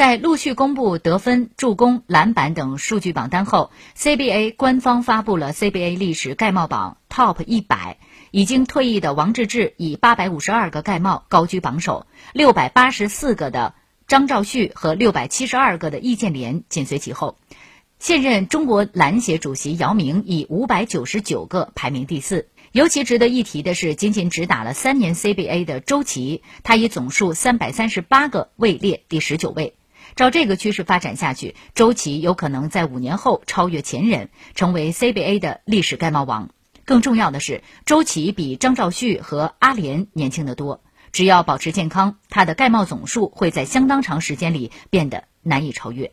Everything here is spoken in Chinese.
在陆续公布得分、助攻、篮板等数据榜单后，CBA 官方发布了 CBA 历史盖帽榜 TOP 一百。已经退役的王治郅以八百五十二个盖帽高居榜首，六百八十四个的张兆旭和六百七十二个的易建联紧随其后。现任中国篮协主席姚明以五百九十九个排名第四。尤其值得一提的是，仅仅只打了三年 CBA 的周琦，他以总数三百三十八个位列第十九位。照这个趋势发展下去，周琦有可能在五年后超越前人，成为 CBA 的历史盖帽王。更重要的是，周琦比张兆旭和阿联年轻的多。只要保持健康，他的盖帽总数会在相当长时间里变得难以超越。